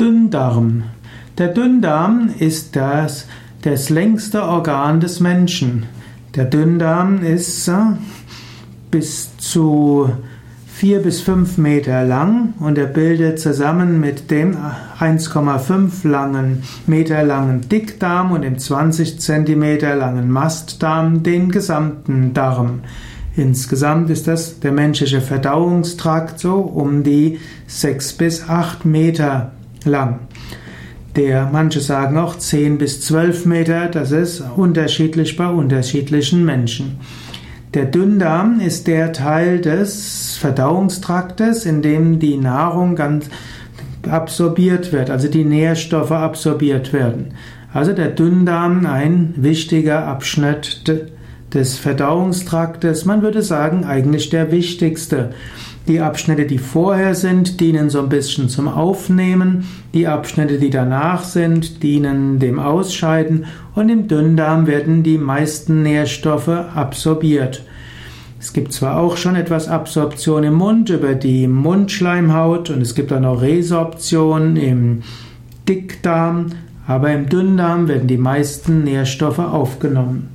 Dünndarm. Der Dünndarm ist das, das längste Organ des Menschen. Der Dünndarm ist äh, bis zu vier bis fünf Meter lang und er bildet zusammen mit dem 1,5 langen Meter langen Dickdarm und dem 20 Zentimeter langen Mastdarm den gesamten Darm. Insgesamt ist das der menschliche Verdauungstrakt so um die sechs bis acht Meter lang. Der, manche sagen auch 10 bis 12 Meter, das ist unterschiedlich bei unterschiedlichen Menschen. Der Dünndarm ist der Teil des Verdauungstraktes, in dem die Nahrung ganz absorbiert wird, also die Nährstoffe absorbiert werden. Also der Dünndarm ein wichtiger Abschnitt des Verdauungstraktes, man würde sagen eigentlich der wichtigste. Die Abschnitte, die vorher sind, dienen so ein bisschen zum Aufnehmen. Die Abschnitte, die danach sind, dienen dem Ausscheiden. Und im Dünndarm werden die meisten Nährstoffe absorbiert. Es gibt zwar auch schon etwas Absorption im Mund über die Mundschleimhaut und es gibt auch noch Resorption im Dickdarm, aber im Dünndarm werden die meisten Nährstoffe aufgenommen.